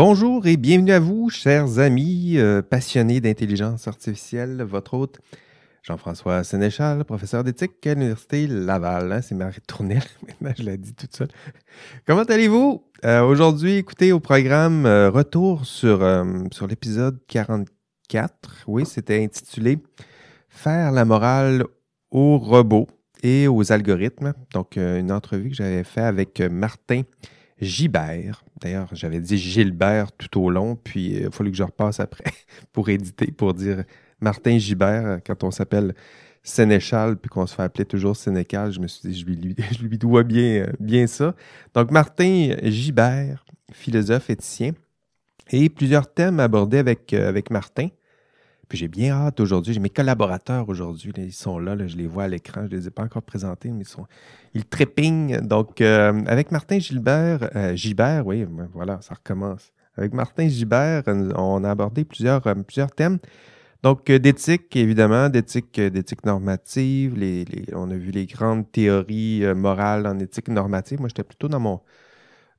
Bonjour et bienvenue à vous, chers amis euh, passionnés d'intelligence artificielle. Votre hôte, Jean-François Sénéchal, professeur d'éthique à l'Université Laval. Hein, c'est ma retournelle, maintenant je l'ai dit toute seule. Comment allez-vous? Euh, aujourd'hui, écoutez au programme euh, Retour sur, sur l'épisode 44. Oui, c'était intitulé Faire la morale aux robots et aux algorithmes. Donc, une entrevue que j'avais faite avec Martin Gibert. D'ailleurs, j'avais dit Gilbert tout au long, puis il a fallu que je repasse après pour éditer, pour dire Martin Gibert quand on s'appelle Sénéchal, puis qu'on se fait appeler toujours Sénécal. Je me suis dit, je lui, dois bien, bien ça. Donc, Martin Gibert, philosophe éthicien, et plusieurs thèmes abordés avec Martin. Puis j'ai bien hâte aujourd'hui. J'ai mes collaborateurs aujourd'hui. Ils sont là, Je les vois à l'écran. Je ne les ai pas encore présentés, mais ils sont. Ils trépignent. Donc, euh, avec Martin Gilbert, euh, Gilbert, oui, ben voilà, ça recommence. Avec Martin Gilbert, on a abordé plusieurs, euh, plusieurs thèmes. Donc, d'éthique, évidemment, d'éthique, d'éthique normative. Les, on a vu les grandes théories morales en éthique normative. Moi, j'étais plutôt dans mon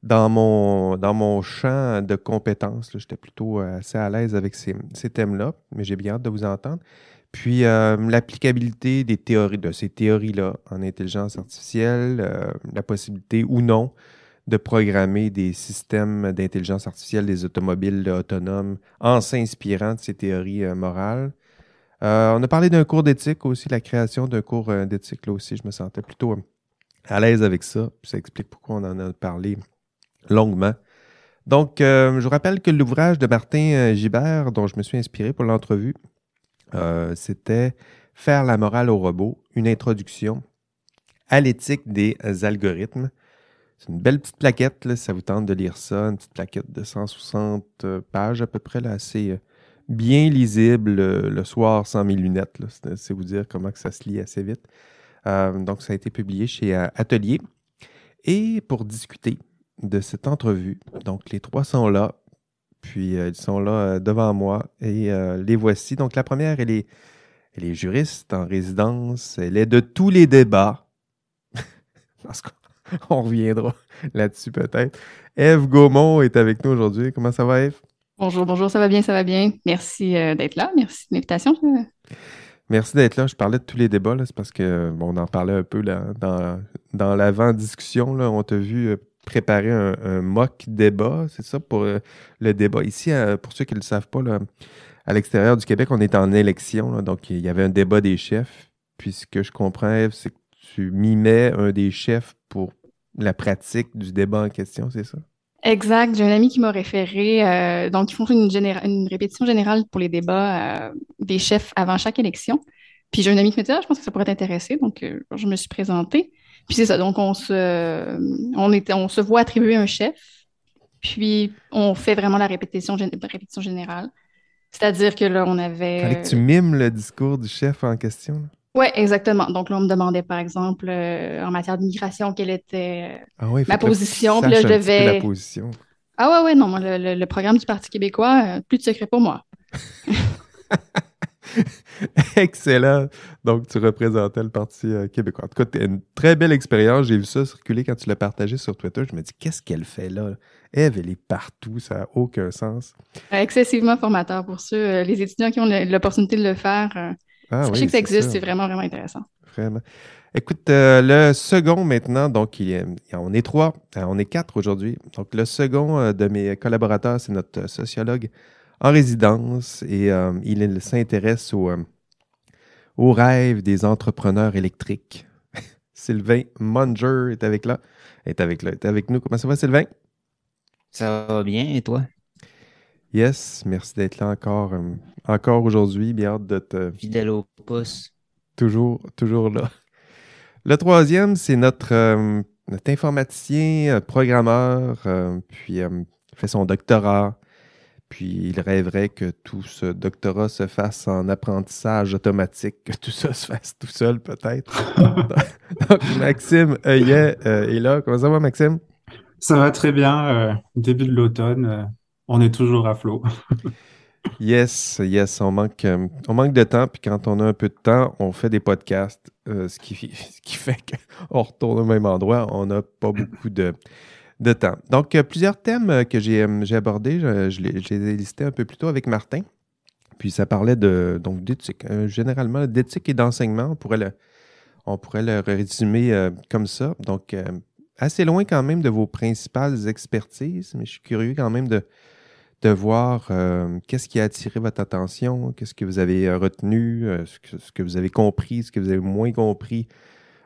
dans mon, dans mon champ de compétences. J'étais plutôt euh, assez à l'aise avec ces, thèmes-là, mais j'ai bien hâte de vous entendre. Puis euh, l'applicabilité des théories, de ces théories-là en intelligence artificielle, euh, la possibilité ou non de programmer des systèmes d'intelligence artificielle, des automobiles autonomes, en s'inspirant de ces théories morales. on a parlé d'un cours d'éthique aussi, la création d'un cours d'éthique là aussi, je me sentais plutôt à l'aise avec ça. ça explique pourquoi on en a parlé longuement. Donc, euh, je vous rappelle que l'ouvrage de Martin euh, Gibert, dont je me suis inspiré pour l'entrevue, euh, c'était Faire la morale au robot, une introduction à l'éthique des algorithmes. C'est une belle petite plaquette, là, ça vous tente de lire ça, une petite plaquette de 160 pages à peu près, là, assez bien lisible le soir sans mes lunettes. C'est vous dire comment que ça se lit assez vite. donc, ça a été publié chez Atelier. Et pour discuter de cette entrevue. Donc, les trois sont là. Puis, euh, ils sont là euh, devant moi et euh, les voici. Donc, la première, elle est, elle est juriste en résidence. Elle est de tous les débats. Parce qu'on reviendra là-dessus peut-être. Eve Gaumont est avec nous aujourd'hui. Comment ça va, Eve? Bonjour, bonjour, ça va bien, ça va bien. Merci d'être là. Merci de l'invitation. Merci d'être là. Je parlais de tous les débats, c'est parce que on en parlait un peu là, dans, dans l'avant-discussion. On t'a vu préparer un, mock débat, c'est ça, pour euh, le débat. Ici, euh, pour ceux qui ne le savent pas, à l'extérieur du Québec, on est en élection, donc il y avait un débat des chefs. Puis ce que je comprends, c'est que tu mimais un des chefs pour la pratique du débat en question, c'est ça? Exact. J'ai un ami qui m'a référé. Euh, donc, ils font une, une, répétition générale pour les débats des chefs avant chaque élection. Puis j'ai un ami qui me dit ah, je pense que ça pourrait t'intéresser. Donc, je me suis présentée. Puis c'est ça, donc on se, on, on se voit attribuer un chef, puis on fait vraiment la répétition, répétition générale. C'est-à-dire que là, on avait. Fallait que tu mimes le discours du chef en question. Oui, exactement. Donc là, on me demandait, par exemple, euh, en matière d'immigration, quelle était ah ma position. Puis là, je devais. La position. Ah ouais, ouais, non, moi, le, programme du Parti québécois, euh, plus de secret pour moi. Excellent. Donc, tu représentais le Parti euh, québécois. En tout cas, une très belle expérience. J'ai vu ça circuler quand tu l'as partagé sur Twitter. Je me dis, qu'est-ce qu'elle fait là? Eve, elle est partout. Ça n'a aucun sens. Excessivement formateur pour ceux, euh, les étudiants qui ont l'opportunité de le faire. Euh, ah, sachez que ça existe. C'est vraiment, vraiment intéressant. Vraiment. Écoute, le second maintenant, donc il on est trois, on est quatre aujourd'hui. Donc le second de mes collaborateurs, c'est notre sociologue en résidence et euh, il s'intéresse au, euh, aux rêves des entrepreneurs électriques. Sylvain Munger est avec là. Est avec là, est avec nous. Comment ça va, Sylvain? Ça va bien, et toi? Yes, merci d'être là encore, euh, encore aujourd'hui. Bien hâte de te. Fidèle au pouce. Toujours, toujours là. Le troisième, c'est notre, notre informaticien, programmeur, puis fait son doctorat puis il rêverait que tout ce doctorat se fasse en apprentissage automatique, que tout ça se fasse tout seul peut-être. Donc Maxime Heuillet euh, est là. Comment ça va Maxime? Ça va très bien. Euh, début de l'automne, euh, on est toujours à flot. yes, yes, on manque, on manque de temps. Puis quand on a un peu de temps, on fait des podcasts, ce, qui, ce qui fait qu'on retourne au même endroit. On n'a pas beaucoup de de temps. Donc, euh, plusieurs thèmes euh, que j'ai euh, abordés, je, les, ai listés un peu plus tôt avec Martin. Puis ça parlait de donc d'éthique, généralement d'éthique et d'enseignement. On pourrait le, résumer comme ça. Donc, assez loin quand même de vos principales expertises, mais je suis curieux quand même de, voir qu'est-ce qui a attiré votre attention, qu'est-ce que vous avez retenu, ce que vous avez compris, ce que vous avez moins compris,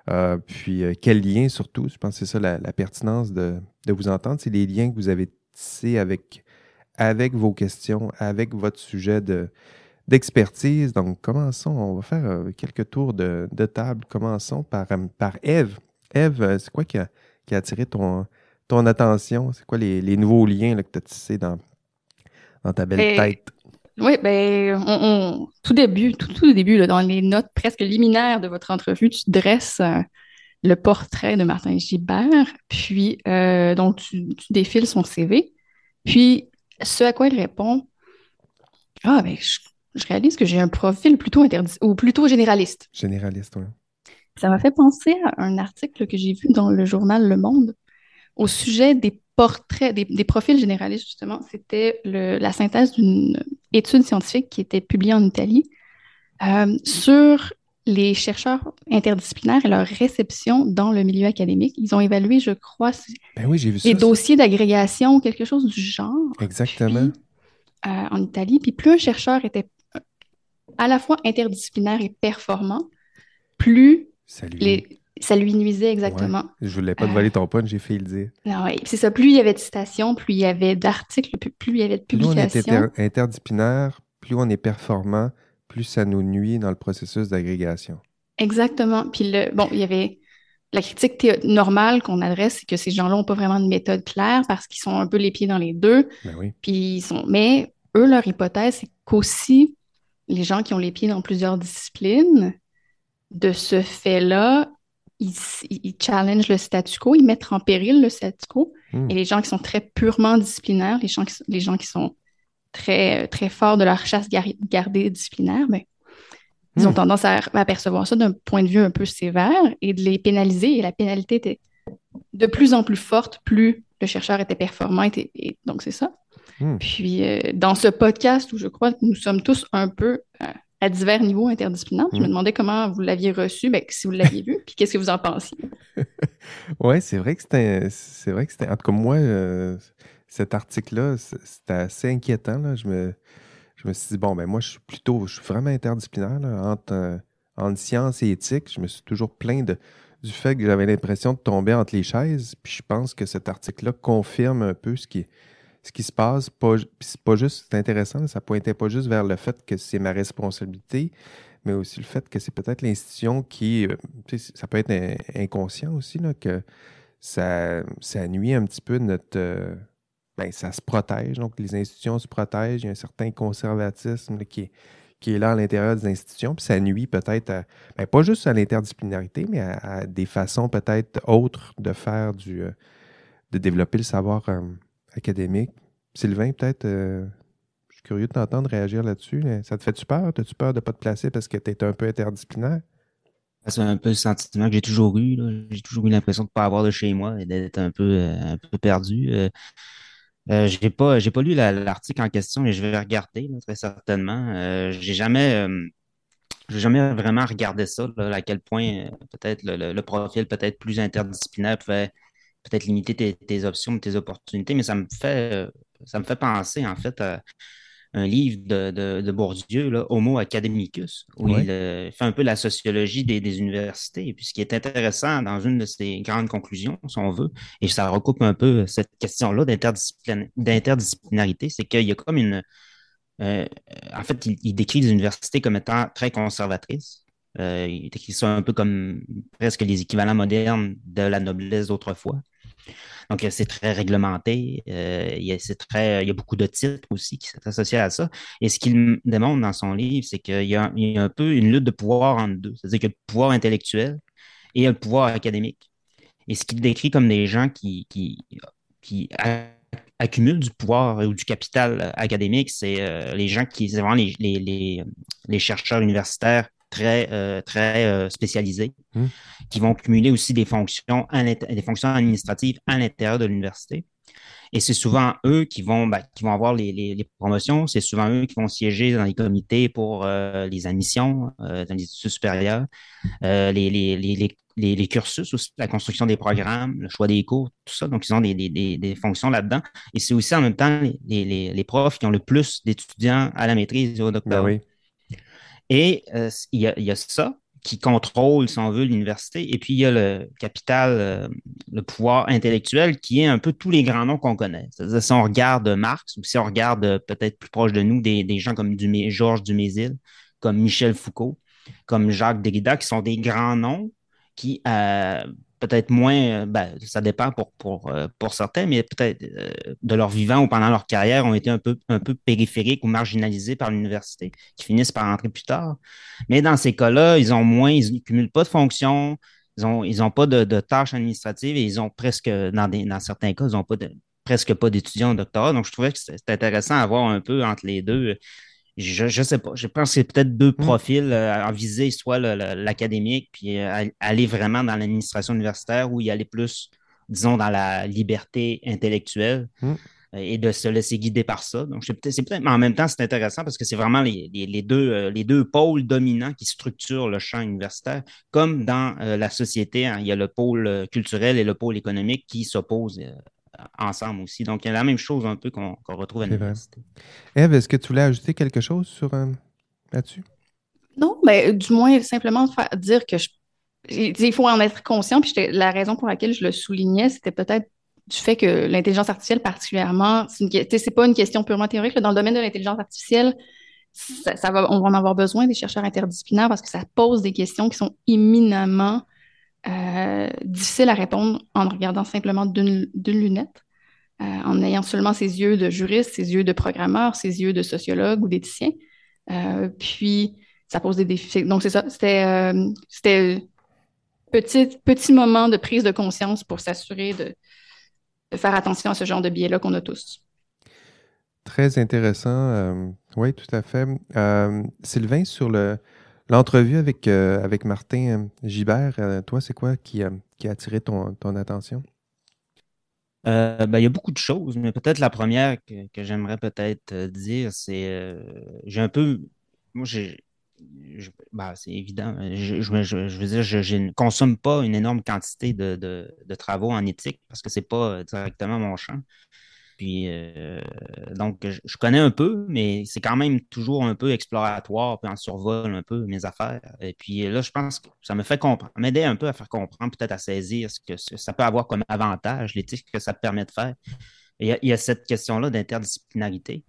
euh, puis euh, quel lien surtout? Je pense que c'est ça la, la pertinence de, de vous entendre, c'est les liens que vous avez tissés avec, avec vos questions, avec votre sujet de d'expertise. Donc, commençons. On va faire euh, quelques tours de, de table. Commençons par, euh, par Eve. Eve, c'est quoi qui a, qui a attiré ton, ton attention? C'est quoi les, les nouveaux liens là, que tu as tissés dans, dans ta belle Et- tête? Oui, ben, on, on- tout début, tout, tout début, là, dans les notes presque liminaires de votre entrevue, tu dresses euh, le portrait de Martin Gibert, puis euh, donc tu, tu défiles son CV, puis ce à quoi il répond, ah ben, je, je réalise que j'ai un profil plutôt interdit ou plutôt généraliste. Généraliste, oui. Ça m'a fait penser à un article que j'ai vu dans le journal Le Monde au sujet des portraits, des, des profils généralistes, justement. C'était la synthèse d'une étude scientifique qui était publiée en Italie euh, sur les chercheurs interdisciplinaires et leur réception dans le milieu académique. Ils ont évalué, je crois, Ben oui, j'ai vu ça. les dossiers d'agrégation ou quelque chose du genre Exactement. puis, euh, en Italie. Puis plus un chercheur était euh, à la fois interdisciplinaire et performant, plus Salut. les, ça lui nuisait exactement. Je voulais pas te voler ton punch, j'ai fait le dire. Ah ouais, c'est ça. Plus il y avait de citations, plus il y avait d'articles, plus, il y avait de Plus on est publications. inter- interdisciplinaire, plus on est performant, plus ça nous nuit dans le processus d'agrégation. Exactement. Puis le, bon, il y avait la critique normale qu'on adresse, c'est que ces gens-là n'ont pas vraiment de méthode claire parce qu'ils sont un peu les pieds dans les deux. Ben oui. Puis ils sont, mais eux, leur hypothèse, c'est qu'aussi les gens qui ont les pieds dans plusieurs disciplines, de ce fait-là, ils, challengent le statu quo, ils mettent en péril le statu quo. Hmm. Et les gens qui sont très purement disciplinaires, les gens qui, les gens qui sont très, très forts de leur chasse gar- gardée disciplinaire, ben, ils ont Hmm. tendance à, à percevoir ça d'un point de vue un peu sévère et de les pénaliser. Et la pénalité était de plus en plus forte, plus le chercheur était performant. et donc, c'est ça. Hmm. Puis, euh, dans ce podcast où je crois que nous sommes tous un peu euh, à divers niveaux interdisciplinaires, je me Hmm. demandais comment vous l'aviez reçu, ben, si vous l'aviez vu, puis qu'est-ce que vous en pensiez? Ouais, c'est vrai que c'était. C'est vrai que c'était. En tout cas, moi, euh, cet article-là, c'était assez inquiétant. Là. Je, me, je me suis dit, bon, ben moi, je suis plutôt. Je suis vraiment interdisciplinaire là, entre, euh, entre science et éthique. Je me suis toujours plaint de, du fait que j'avais l'impression de tomber entre les chaises. Puis je pense que cet article-là confirme un peu ce qui, ce qui se passe. Pas, c'est pas juste. C'est intéressant, ça pointait pas juste vers le fait que c'est ma responsabilité, mais aussi le fait que c'est peut-être l'institution qui. euh, ça peut être in- inconscient aussi, là, que ça, ça nuit un petit peu notre. euh, ben, ça se protège. Donc, les institutions se protègent. Il y a un certain conservatisme qui, est, qui est là à l'intérieur des institutions. Puis ça nuit peut-être à. ben, pas juste à l'interdisciplinarité, mais à, des façons peut-être autres de faire du. euh, de développer le savoir académique. Sylvain, peut-être. euh, je suis curieux de t'entendre réagir là-dessus. là. Ça te fait-tu peur? As-tu peur de ne pas te placer parce que tu es un peu interdisciplinaire? C'est un peu le sentiment que j'ai toujours eu. J'ai toujours eu l'impression de ne pas avoir de chez moi et d'être un peu, euh, un peu perdu. Euh, euh, j'ai pas, j'ai pas lu la- l'article en question, mais je vais regarder très certainement. Euh, j'ai jamais, jamais vraiment regardé ça, à quel point peut-être le, le- le profil peut-être plus interdisciplinaire pouvait peut-être limiter tes, tes options, tes opportunités, mais ça me fait, euh, ça me fait penser en fait à un livre de, de, de Bourdieu, là, Homo Academicus, où il euh, fait un peu la sociologie des, des universités. Et puis ce qui est intéressant dans une de ses grandes conclusions, si on veut, et ça recoupe un peu cette question-là d'interdisciplin- d'interdisciplinarité, c'est qu'il y a comme une... euh, en fait, il, il décrit les universités comme étant très conservatrices. Euh, il décrit ça un peu comme presque les équivalents modernes de la noblesse d'autrefois. Donc, euh, c'est très réglementé. euh, il, y a, beaucoup de titres aussi qui sont associés à ça. Et ce qu'il démontre dans son livre, c'est qu'il y a, un peu une lutte de pouvoir entre deux. C'est-à-dire qu'il y a le pouvoir intellectuel et le pouvoir académique. Et ce qu'il décrit comme des gens qui, accumulent du pouvoir ou du capital académique, c'est euh, les gens qui, c'est vraiment les chercheurs universitaires très, euh, très euh, spécialisés, Hmm. qui vont cumuler aussi des fonctions, à des fonctions administratives à l'intérieur de l'université. Et c'est souvent eux qui vont, ben, qui vont avoir les, les- les promotions, c'est souvent eux qui vont siéger dans les comités pour euh, les admissions euh, dans les études supérieures, euh, les, les, cursus aussi, la construction des programmes, le choix des cours, tout ça. Donc, ils ont des, des, des, des fonctions là-dedans. Et c'est aussi en même temps les, les, les profs qui ont le plus d'étudiants à la maîtrise et au Ben doctorat. oui. Et euh, il y, a, ça qui contrôle, si on veut, l'université. Et puis, il y a le capital, euh, le pouvoir intellectuel qui est un peu tous les grands noms qu'on connaît. C'est-à-dire, si on regarde Marx ou si on regarde euh, peut-être plus proche de nous des, gens comme Georges Dumézil, comme Michel Foucault, comme Jacques Derrida, qui sont des grands noms qui, peut-être moins, euh, ben, ça dépend pour, pour, euh, pour certains, mais peut-être euh, de leur vivant ou pendant leur carrière ont été un peu, un peu périphériques ou marginalisés par l'université, qui finissent par entrer plus tard. Mais dans ces cas-là, ils ont moins, ils ne cumulent pas de fonctions, ils n'ont ils ont pas de, tâches administratives et ils ont presque, dans, certains cas, ils n'ont pas presque pas d'étudiants au doctorat. Donc, je trouvais que c'était intéressant à voir un peu entre les deux. Je ne sais pas. Je pense que c'est peut-être deux profils euh, à viser, soit l'académique, puis euh, aller vraiment dans l'administration universitaire ou y aller plus, disons, dans la liberté intellectuelle Mm. et de se laisser guider par ça. Donc, c'est peut-être, mais en même temps, c'est intéressant parce que c'est vraiment les, les, les deux, euh, les deux pôles dominants qui structurent le champ universitaire, comme dans la société, hein, il y a le pôle culturel et le pôle économique qui s'opposent ensemble aussi. Donc, il y a la même chose un peu qu'on qu retrouve à l'université. Eve, est-ce que tu voulais ajouter quelque chose sur euh, là-dessus? Non, mais du moins, simplement faire, dire que je, il faut en être conscient. Puis la raison pour laquelle je le soulignais, c'était peut-être du fait que l'intelligence artificielle, particulièrement, c'est pas une question purement théorique. Là, dans le domaine de l'intelligence artificielle, ça, ça va, on va en avoir besoin des chercheurs interdisciplinaires parce que ça pose des questions qui sont éminemment euh, difficiles à répondre en regardant simplement d'une lunette, euh, en ayant seulement ses yeux de juriste, ses yeux de programmeur, ses yeux de sociologue ou d'éthicien. Euh, puis, ça pose des défis. Donc, c'est ça. C'était euh, petit, petit moment de prise de conscience pour s'assurer de, faire attention à ce genre de biais-là qu'on a tous. Très intéressant. Oui, tout à fait. Sylvain, sur le, l'entrevue avec, euh, avec Martin Gibert, euh, toi, c'est quoi qui, a attiré ton, attention? Euh, ben, il y a beaucoup de choses, mais peut-être la première que, j'aimerais peut-être dire, c'est euh, j'ai un peu. Moi, j'ai. Ben, c'est évident. Je, je, veux dire, je, ne consomme pas une énorme quantité de, de travaux en éthique parce que ce n'est pas directement mon champ. Puis, euh, donc, je, connais un peu, mais c'est quand même toujours un peu exploratoire, puis en survol un peu mes affaires. Et puis là, je pense que ça me fait comprendre, m'aider un peu à faire comprendre, peut-être à saisir ce que ça peut avoir comme avantage, l'éthique que ça permet de faire. Il y a cette question-là d'interdisciplinarité.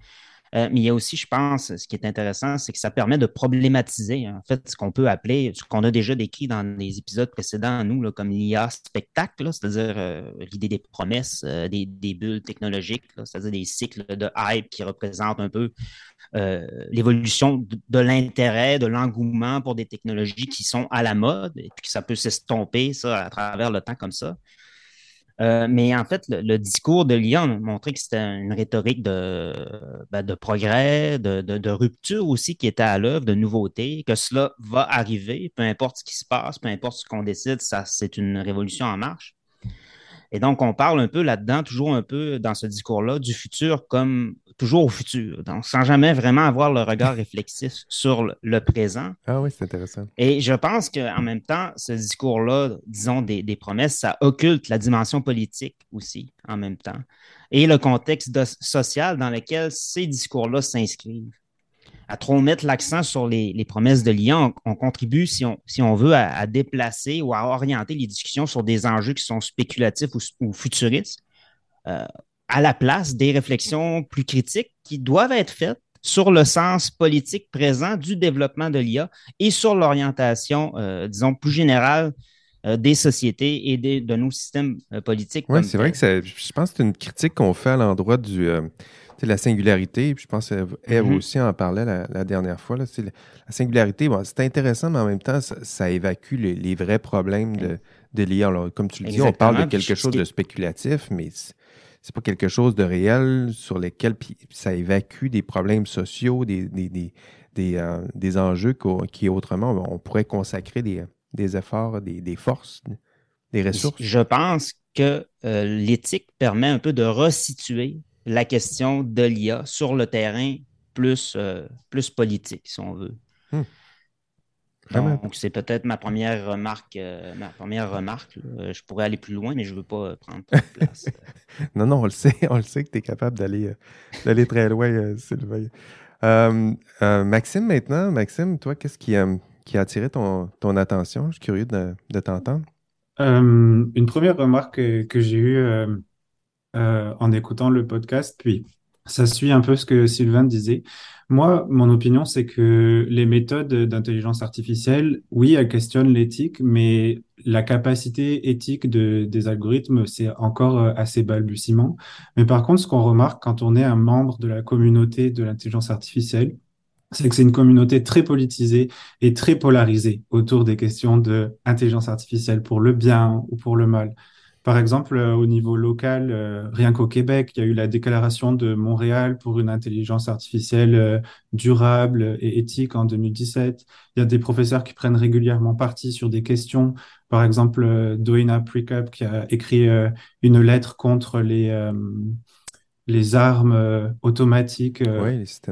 Euh, mais il y a aussi, je pense, ce qui est intéressant, c'est que ça permet de problématiser, en fait, ce qu'on peut appeler, ce qu'on a déjà décrit dans les épisodes précédents, nous, comme l'IA spectacle, c'est-à-dire euh, l'idée des promesses, euh, des, bulles technologiques, c'est-à-dire des cycles de hype qui représentent un peu l'évolution de, de l'intérêt, de l'engouement pour des technologies qui sont à la mode, et puis que ça peut s'estomper, ça, à travers le temps comme ça. Euh, mais en fait, le, discours de l'IA a montré que c'était une rhétorique de, ben, de progrès, de, de, de, rupture aussi qui était à l'œuvre, de nouveauté, que cela va arriver, peu importe ce qui se passe, peu importe ce qu'on décide, ça, c'est une révolution en marche. Et donc, on parle un peu là-dedans, toujours un peu dans ce discours-là, du futur comme toujours au futur, donc sans jamais vraiment avoir le regard réflexif sur le, le présent. Ah oui, c'est intéressant. Et je pense qu'en même temps, ce discours-là, disons, des, des, promesses, ça occulte la dimension politique aussi, en même temps, et le contexte de, social dans lequel ces discours-là s'inscrivent. À trop mettre l'accent sur les, les, promesses de l'IA, on, on, contribue, si on, si on veut, à, à, déplacer ou à orienter les discussions sur des enjeux qui sont spéculatifs ou, ou futuristes. Euh, à la place des réflexions plus critiques qui doivent être faites sur le sens politique présent du développement de l'IA et sur l'orientation, euh, disons, plus générale euh, des sociétés et des, de nos systèmes euh, politiques. Oui, c'est vrai que ça, je pense que c'est une critique qu'on fait à l'endroit du euh, la singularité. Puis je pense que Eve mm -hmm. aussi en parlait la, la dernière fois. Là, la, la singularité, bon, c'est intéressant, mais en même temps, ça, ça évacue les, les, vrais problèmes de, de l'IA. Comme tu le dis, on parle de quelque chose de spéculatif, mais c'est pas quelque chose de réel sur lequel ça évacue des problèmes sociaux, des, des, euh, enjeux qui autrement on pourrait consacrer des, efforts, des, forces, des ressources. Je pense que euh, l'éthique permet un peu de resituer la question de l'IA sur le terrain plus, euh, plus politique, si on veut. Hmm. Donc, c'est peut-être ma première remarque. Euh, ma première remarque. Je pourrais aller plus loin, mais je ne veux pas prendre trop de place. non, non, on le sait. On le sait que tu es capable d'aller d'aller très loin, Sylvain. Maxime, maintenant, Maxime, toi, qu'est-ce qui, qui a attiré ton, ton, attention? Je suis curieux de, de t'entendre. une première remarque que j'ai eue euh, en écoutant le podcast. Puis, ça suit un peu ce que Sylvain disait. Moi, mon opinion, c'est que les méthodes d'intelligence artificielle, oui, elles questionnent l'éthique, mais la capacité éthique de, des algorithmes, c'est encore euh, assez balbutiement. Mais par contre, ce qu'on remarque quand on est un membre de la communauté de l'intelligence artificielle, c'est que c'est une communauté très politisée et très polarisée autour des questions de artificielle pour le bien ou pour le mal. Par exemple, euh, au niveau local, euh, rien qu'au Québec, il y a eu la déclaration de Montréal pour une intelligence artificielle euh, durable et éthique en 2017. Il y a des professeurs qui prennent régulièrement parti sur des questions. Par exemple, Doina Precap qui a écrit une lettre contre les les armes automatiques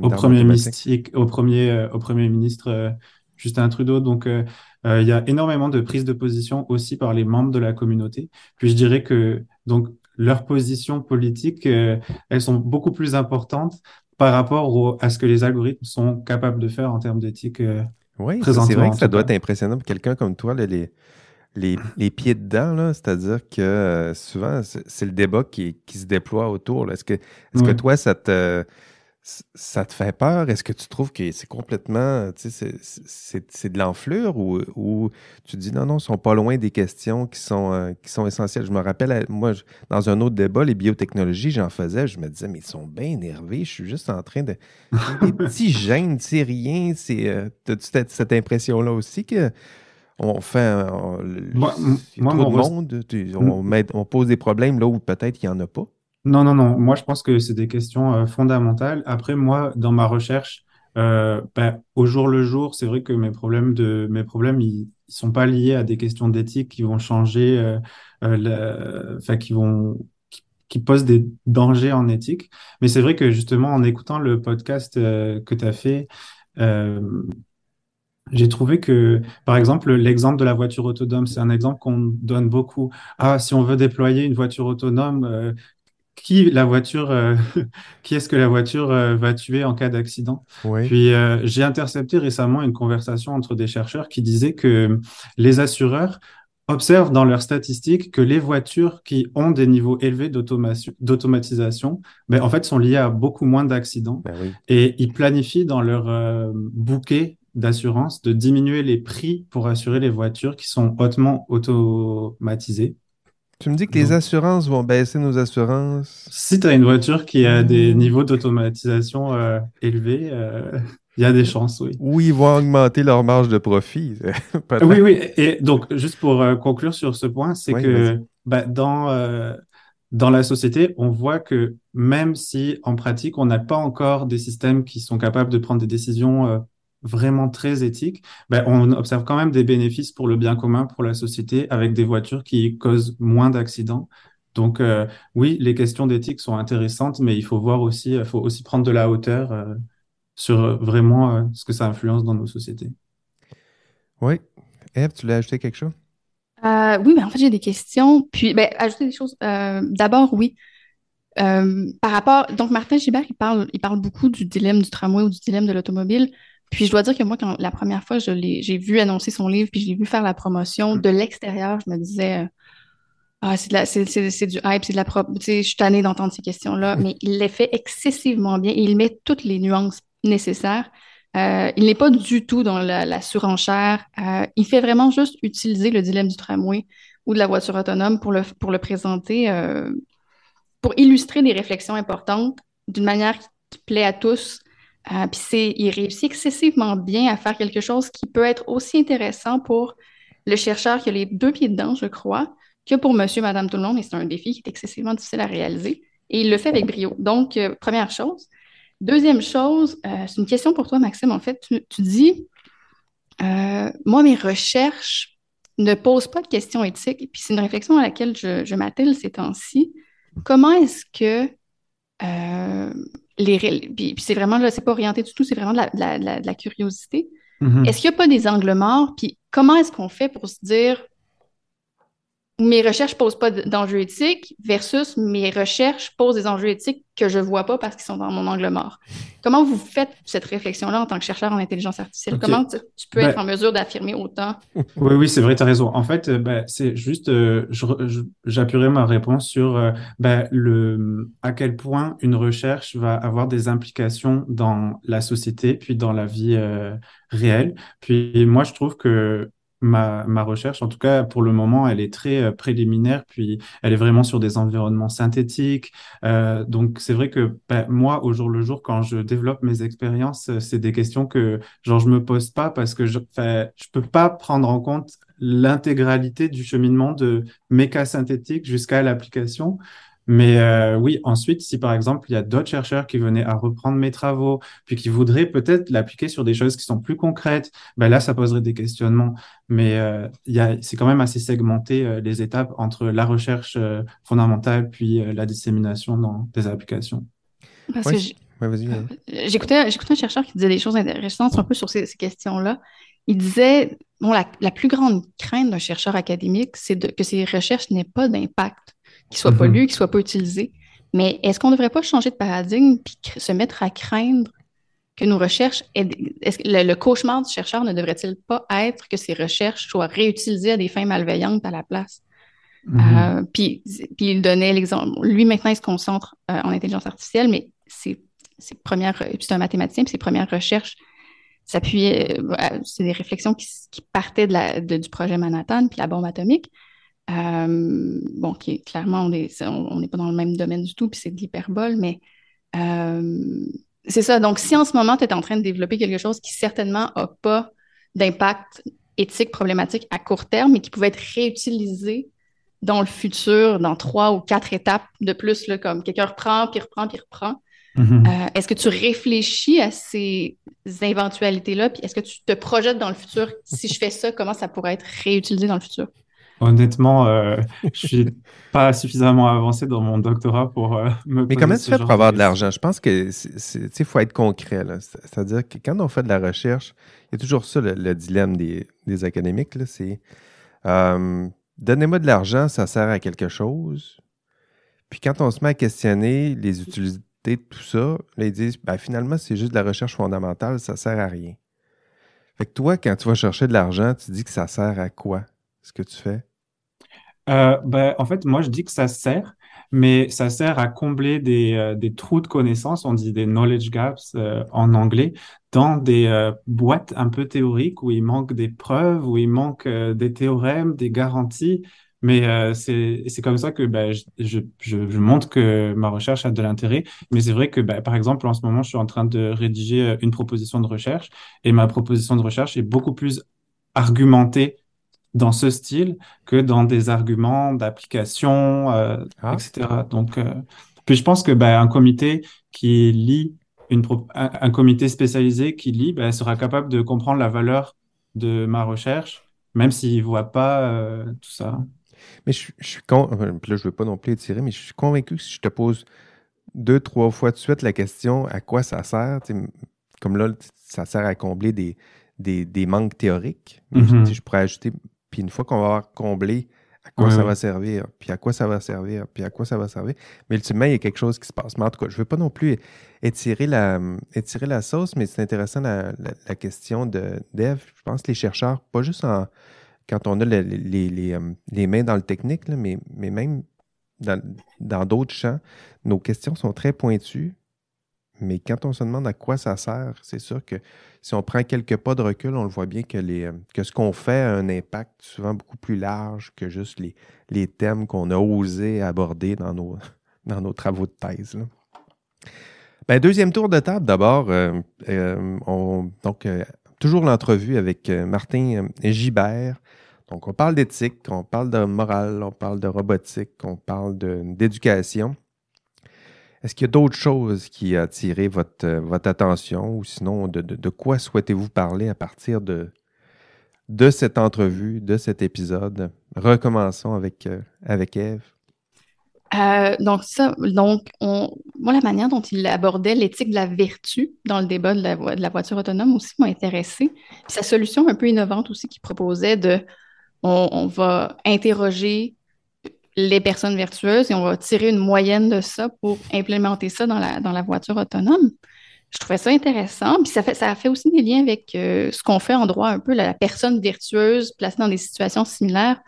au, premier mystique, au, premier, au premier ministre Justin Trudeau. Donc, euh, il y a énormément de prises de position aussi par les membres de la communauté. Puis je dirais que donc leurs positions politiques, euh, elles sont beaucoup plus importantes par rapport à ce que les algorithmes sont capables de faire en termes d'éthique. Euh, oui, c'est vrai que ça doit être impressionnant pour quelqu'un comme toi, les, les, les, pieds dedans, c'est-à-dire que souvent, c'est le débat qui, qui, se déploie autour. Est-ce que, est que toi, ça te ça te fait peur? Est-ce que tu trouves que c'est complètement, c'est de l'enflure ou, ou, tu dis non, non, ils sont pas loin des questions qui sont, euh, qui sont essentielles? Je me rappelle, moi, dans un autre débat, les biotechnologies, j'en faisais, je me disais, mais ils sont bien énervés, je suis juste en train de. des petits gènes, c'est rien. Euh, As-tu cette, impression-là aussi que on fait. moi, moi, trop de monde, on, on, pose des problèmes là où peut-être il n'y en a pas? Non, non, non. Moi, je pense que c'est des questions euh, fondamentales. Après, moi, dans ma recherche, euh, ben, au jour le jour, c'est vrai que mes problèmes de mes problèmes, ils, sont pas liés à des questions d'éthique qui vont changer, euh enfin, qui vont qui, posent des dangers en éthique. Mais c'est vrai que justement, en écoutant le podcast que tu as fait, j'ai trouvé que, par exemple, l'exemple de la voiture autonome, c'est un exemple qu'on donne beaucoup. Ah, si on veut déployer une voiture autonome, qui la voiture, euh, qui est-ce que la voiture euh, va tuer en cas d'accident? Puis euh, j'ai intercepté récemment une conversation entre des chercheurs qui disaient que les assureurs observent dans leurs statistiques que les voitures qui ont des niveaux élevés d'automatisation, ben, en fait, sont liées à beaucoup moins d'accidents. Ben Et ils planifient dans leur bouquet d'assurance de diminuer les prix pour assurer les voitures qui sont hautement automatisées. Tu me dis que les assurances vont baisser nos assurances. Si tu as une voiture qui a des niveaux d'automatisation euh, élevés, euh, il y a des chances, oui. Ou ils vont augmenter leur marge de profit. oui, oui. Et donc, juste pour euh, conclure sur ce point, c'est que bah, dans, dans la société, on voit que même si en pratique, on n'a pas encore des systèmes qui sont capables de prendre des décisions vraiment très éthique, ben, on observe quand même des bénéfices pour le bien commun, pour la société, avec des voitures qui causent moins d'accidents. Donc euh, oui, les questions d'éthique sont intéressantes, mais il faut voir aussi, il faut aussi prendre de la hauteur euh, sur euh, vraiment ce que ça influence dans nos sociétés. Oui. Eve, tu voulais ajouter quelque chose? oui, ben en fait, j'ai des questions. Puis, ben, ajouter des choses. D'abord, oui. par rapport, donc Martin Gibert, il parle, il parle beaucoup du dilemme du tramway ou du dilemme de l'automobile. Puis je dois dire que moi, quand la première fois, je j'ai vu annoncer son livre, puis je l'ai vu faire la promotion de l'extérieur, je me disais, ah, c'est, du hype, c'est de la propre. Tu sais, je suis tannée d'entendre ces questions-là, mais il les fait excessivement bien et il met toutes les nuances nécessaires. Euh, il n'est pas du tout dans la, surenchère. Euh, il fait vraiment juste utiliser le dilemme du tramway ou de la voiture autonome pour le, pour le présenter, euh, pour illustrer des réflexions importantes d'une manière qui plaît à tous euh, puis il réussit excessivement bien à faire quelque chose qui peut être aussi intéressant pour le chercheur qui a les deux pieds dedans, je crois, que pour monsieur, madame, tout le monde. Et c'est un défi qui est excessivement difficile à réaliser. Et il le fait avec brio. Donc, euh, première chose. Deuxième chose, euh, c'est une question pour toi, Maxime. En fait, tu, dis, moi, mes recherches ne posent pas de questions éthiques. Puis, c'est une réflexion à laquelle je, je m'attelle ces temps-ci. Comment est-ce que les... Puis, c'est vraiment, là, c'est pas orienté du tout, c'est vraiment de la, curiosité. Mm-hmm. Est-ce qu'il n'y a pas des angles morts? Puis comment est-ce qu'on fait pour se dire mes recherches ne posent pas d'enjeux éthiques versus mes recherches posent des enjeux éthiques que je ne vois pas parce qu'ils sont dans mon angle mort. Comment vous faites cette réflexion-là en tant que chercheur en intelligence artificielle? Comment tu, peux ben être en mesure d'affirmer autant? Oui, oui, c'est vrai, tu as raison. En fait, ben, c'est juste, euh, j'appuierai ma réponse sur euh, ben, le, à quel point une recherche va avoir des implications dans la société, puis dans la vie euh, réelle. Puis moi, je trouve que ma, ma, recherche, en tout cas pour le moment, elle est très euh, préliminaire, puis elle est vraiment sur des environnements synthétiques. Euh, donc c'est vrai que ben, moi, au jour le jour, quand je développe mes expériences, euh, c'est des questions que genre je me pose pas parce que je je peux pas prendre en compte l'intégralité du cheminement de mes cas synthétiques jusqu'à l'application. Mais euh, oui, ensuite, si par exemple, il y a d'autres chercheurs qui venaient à reprendre mes travaux, puis qui voudraient peut-être l'appliquer sur des choses qui sont plus concrètes, ben là, ça poserait des questionnements. Mais euh, c'est quand même assez segmenté euh, les étapes entre la recherche euh, fondamentale puis la dissémination dans des applications. Parce que j'écoutais un chercheur qui disait des choses intéressantes un peu sur ces, questions-là. Il disait, bon, la, la plus grande crainte d'un chercheur académique, c'est que ses recherches n'aient pas d'impact qu'il soit pas mhm. lu, qu'il soit pas utilisé. Mais est-ce qu'on ne devrait pas changer de paradigme et se mettre à craindre que nos recherches, est-ce que le, cauchemar du chercheur ne devrait-il pas être que ses recherches soient réutilisées à des fins malveillantes à la place? Mhm. Euh, puis, puis, il donnait l'exemple. Lui, maintenant, il se concentre euh, en intelligence artificielle, mais ses, premières, c'est un mathématicien, puis ses premières recherches s'appuyaient, euh, c'est des réflexions qui, partaient de la, du projet Manhattan, puis la bombe atomique. Euh, bon, qui est clairement, on n'est pas dans le même domaine du tout, puis c'est de l'hyperbole, mais euh, c'est ça. Donc, si en ce moment, tu es en train de développer quelque chose qui certainement n'a pas d'impact éthique problématique à court terme, mais qui pouvait être réutilisé dans le futur, dans trois ou quatre étapes de plus, là, comme quelqu'un reprend, puis reprend, puis reprend. Mm-hmm. Euh, est-ce que tu réfléchis à ces éventualités-là, puis est-ce que tu te projettes dans le futur, si je fais ça, comment ça pourrait être réutilisé dans le futur? Honnêtement, euh, je suis pas suffisamment avancé dans mon doctorat pour euh, me. Mais comment tu fais pour avoir de l'argent? Je pense que il faut être concret. C'est-à-dire que quand on fait de la recherche, il y a toujours ça le, dilemme des, académiques. C'est euh, donnez-moi de l'argent, ça sert à quelque chose. Puis quand on se met à questionner les utilités de tout ça, là, ils disent ben, finalement, c'est juste de la recherche fondamentale, ça sert à rien. Fait que toi, quand tu vas chercher de l'argent, tu dis que ça sert à quoi ce que tu fais? Euh, ben, en fait, moi, je dis que ça sert, mais ça sert à combler des, euh, des trous de connaissances, on dit des knowledge gaps euh, en anglais, dans des boîtes un peu théoriques où il manque des preuves, où il manque des théorèmes, des garanties. Mais c'est c'est comme ça que ben, je, je, je, montre que ma recherche a de l'intérêt. Mais c'est vrai que, ben, par exemple, en ce moment, je suis en train de rédiger une proposition de recherche et ma proposition de recherche est beaucoup plus argumentée dans ce style que dans des arguments d'application, euh, ah. etc. Donc, euh, puis je pense que ben, un comité qui lit une un, comité spécialisé qui lit ben, sera capable de comprendre la valeur de ma recherche, même s'il ne voit pas euh, tout ça. Mais je, je suis con... là, je ne veux pas non plus étirer, mais je suis convaincu que si je te pose deux, trois fois de suite la question à quoi ça sert, comme là, ça sert à combler des, des, des manques théoriques. Mm-hmm. Je pourrais ajouter puis une fois qu'on va avoir comblé à quoi ça va servir, puis à quoi ça va servir, puis à quoi ça va servir, mais ultimement, il y a quelque chose qui se passe. Mais en tout cas, je ne veux pas non plus étirer la, étirer la sauce, mais c'est intéressant la, question de d'Eve. Je pense que les chercheurs, pas juste en, quand on a les, les, les, mains dans le technique, mais, mais même dans d'autres champs, nos questions sont très pointues, mais quand on se demande à quoi ça sert, c'est sûr que si on prend quelques pas de recul, on le voit bien que, euh, ce qu'on fait a un impact souvent beaucoup plus large que juste les, les thèmes qu'on a osé aborder dans nos, dans nos travaux de thèse. Ben, deuxième tour de table d'abord. Euh, euh, donc, toujours l'entrevue avec Martin Gibert. Donc, on parle d'éthique, on parle de morale, on parle de robotique, on parle d'éducation. Est-ce qu'il y a d'autres choses qui ont attiré votre, votre attention ou sinon de, de, quoi souhaitez-vous parler à partir de, de cette entrevue, de cet épisode? Recommençons avec, avec Eve. Euh, donc, ça, donc, on, moi, la manière dont il abordait l'éthique de la vertu dans le débat de la, de la voiture autonome aussi m'a intéressé. sa solution un peu innovante aussi qu'il proposait de on, va interroger les personnes vertueuses et on va tirer une moyenne de ça pour implémenter ça dans la, dans la voiture autonome. Je trouvais ça intéressant. Puis ça fait, ça fait aussi des liens avec euh, ce qu'on fait en droit un peu, la personne vertueuse placée dans des situations similaires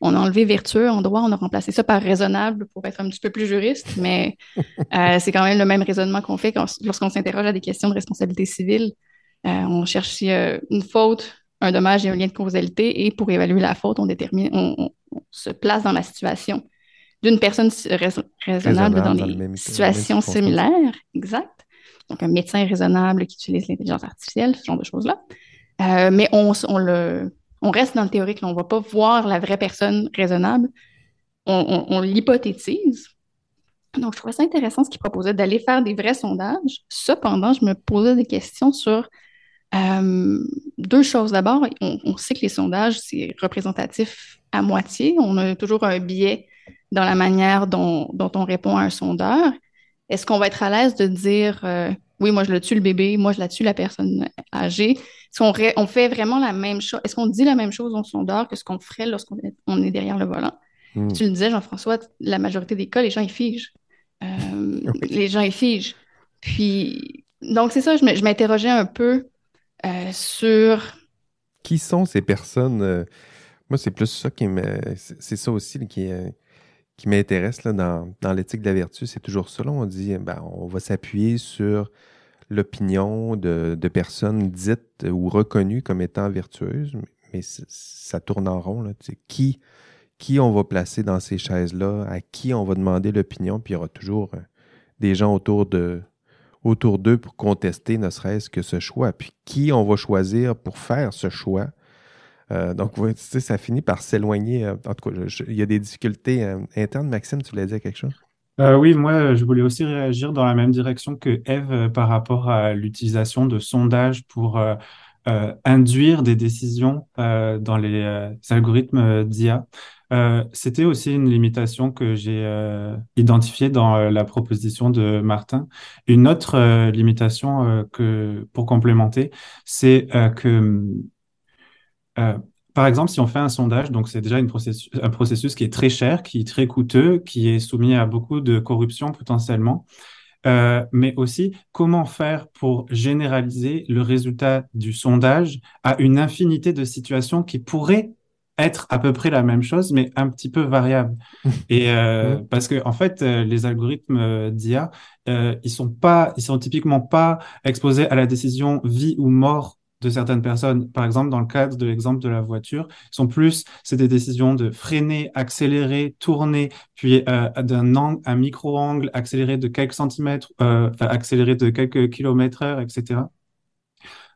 on a enlevé vertueux en droit, on a remplacé ça par raisonnable pour être un petit peu plus juriste, mais euh, c'est quand même le même raisonnement qu'on fait lorsqu'on s'interroge à des questions de responsabilité civile. Euh, on cherche une faute, un dommage et un lien de causalité, et pour évaluer la faute, on détermine, on, se place dans la situation d'une personne raisonnable, dans, des situations similaires, exact. Donc, un médecin raisonnable qui utilise l'intelligence artificielle, ce genre de choses-là. mais on, on le on reste dans le théorique, on ne va pas voir la vraie personne raisonnable, on, l'hypothétise. Donc, je trouvais ça intéressant ce qu'il proposait d'aller faire des vrais sondages. Cependant, je me posais des questions sur euh, deux choses. D'abord, on, sait que les sondages, c'est représentatif à moitié. On a toujours un biais dans la manière dont, on répond à un sondeur. Est-ce qu'on va être à l'aise de dire euh, oui, moi je le tue le bébé, moi je la tue la personne âgée? Est-ce qu'on on fait vraiment la même chose? Est-ce qu'on dit la même chose dans sondeur que ce qu'on ferait lorsqu'on est, on est derrière le volant? Hmm. Tu le disais, Jean-François, la majorité des cas, les gens ils figent. Euh, les gens ils figent. Puis, donc c'est ça, je m'interrogeais un peu euh, sur. Qui sont ces personnes? Euh, moi, c'est plus ça qui me. C'est ça aussi qui est qui m'intéresse dans, l'éthique de la vertu, c'est toujours ça. on dit, ben, on va s'appuyer sur l'opinion de, personnes dites ou reconnues comme étant vertueuses, mais, ça tourne en rond. Qui, qui on va placer dans ces chaises-là, à qui on va demander l'opinion, puis il y aura toujours euh, des gens autour de autour d'eux pour contester ne serait-ce que ce choix. Puis qui on va choisir pour faire ce choix, euh, donc, tu ça finit par s'éloigner. Euh, en tout cas, il y a des difficultés euh, internes. Maxime, tu voulais dire quelque chose? oui, moi, je voulais aussi réagir dans la même direction que Eve par rapport à l'utilisation de sondages pour induire des décisions dans les algorithmes d'IA. C'était aussi une limitation que j'ai identifiée dans la proposition de Martin. Une autre limitation que pour complémenter, c'est que euh, par exemple, si on fait un sondage, donc c'est déjà une processus, un processus qui est très cher, qui est très coûteux, qui est soumis à beaucoup de corruption potentiellement, euh, mais aussi comment faire pour généraliser le résultat du sondage à une infinité de situations qui pourraient être à peu près la même chose, mais un petit peu variable. Et euh, parce que en fait, euh, les algorithmes d'IA, euh, ils sont pas, ils sont typiquement pas exposés à la décision vie ou mort de certaines personnes, par exemple dans le cadre de l'exemple de la voiture, sont plus, c'est des décisions de freiner, accélérer, tourner, puis euh, d'un angle, un micro-angle, accélérer de quelques centimètres, euh, accélérer de quelques kilomètres heure, etc.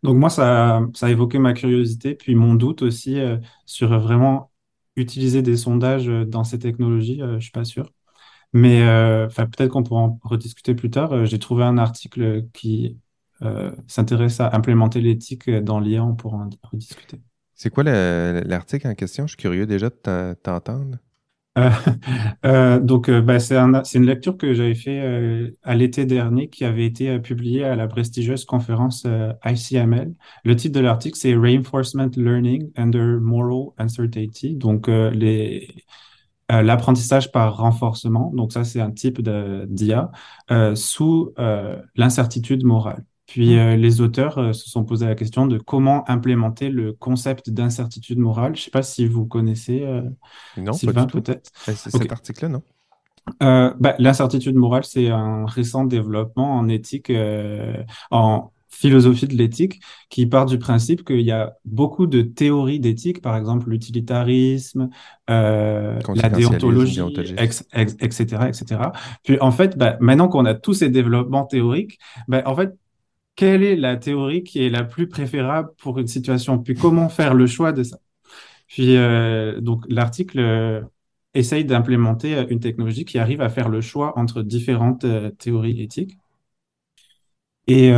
Donc moi, ça, ça a évoqué ma curiosité, puis mon doute aussi euh, sur vraiment utiliser des sondages dans ces technologies, je suis pas sûr. Mais peut-être qu'on pourra en rediscuter plus tard. J'ai trouvé un article qui euh, s'intéresse à implémenter l'éthique dans l'IA, on pourra en rediscuter. C'est quoi l'article en question? Je suis curieux déjà de t'entendre. Euh, euh, donc, bah, c'est une lecture que j'avais fait à l'été dernier qui avait été publiée à la prestigieuse conférence ICML. Le titre de l'article, c'est Reinforcement Learning Under Moral Uncertainty. Donc, l'apprentissage par renforcement. Donc, ça, c'est un type d'IA sous l'incertitude morale. Puis mmh. euh, les auteurs euh, se sont posé la question de comment implémenter le concept d'incertitude morale. Je ne sais pas si vous connaissez euh, non, Sylvain, peut-être. C'est cet article-là, non? Bah, L'incertitude morale, c'est un récent développement en éthique, en philosophie de l'éthique, qui part du principe qu'il y a beaucoup de théories d'éthique, par exemple l'utilitarisme, la déontologie, etc., etc. Puis en fait, bah, maintenant qu'on a tous ces développements théoriques, bah, en fait, quelle est la théorie qui est la plus préférable pour une situation, puis comment faire le choix de ça? Puis euh, donc l'article euh, essaye d'implémenter une technologie qui arrive à faire le choix entre différentes théories éthiques. Et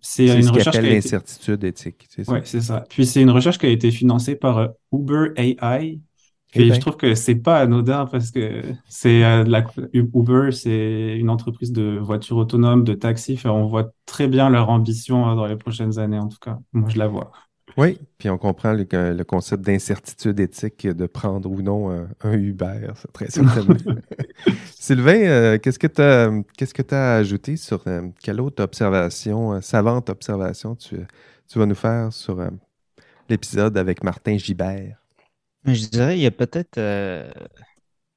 c'est une ce recherche qui a été... l'incertitude éthique. Ouais, c'est ça. Puis c'est une recherche qui a été financée par Uber AI. Puis ben. je trouve que c'est pas anodin parce que c'est euh, la... Uber, c'est une entreprise de voitures autonomes, de taxis. Enfin, on voit très bien leur ambition euh, dans les prochaines années, en tout cas. Moi, je la vois. Oui, puis on comprend le, le concept d'incertitude éthique de prendre ou non un, un Uber, c'est très certainement. Sylvain, euh, qu'est-ce que tu as, qu'est-ce que as ajouté sur euh, quelle autre observation, euh, savante observation tu, tu vas nous faire sur euh, l'épisode avec Martin Gibert? Je dirais, il y a peut-être euh,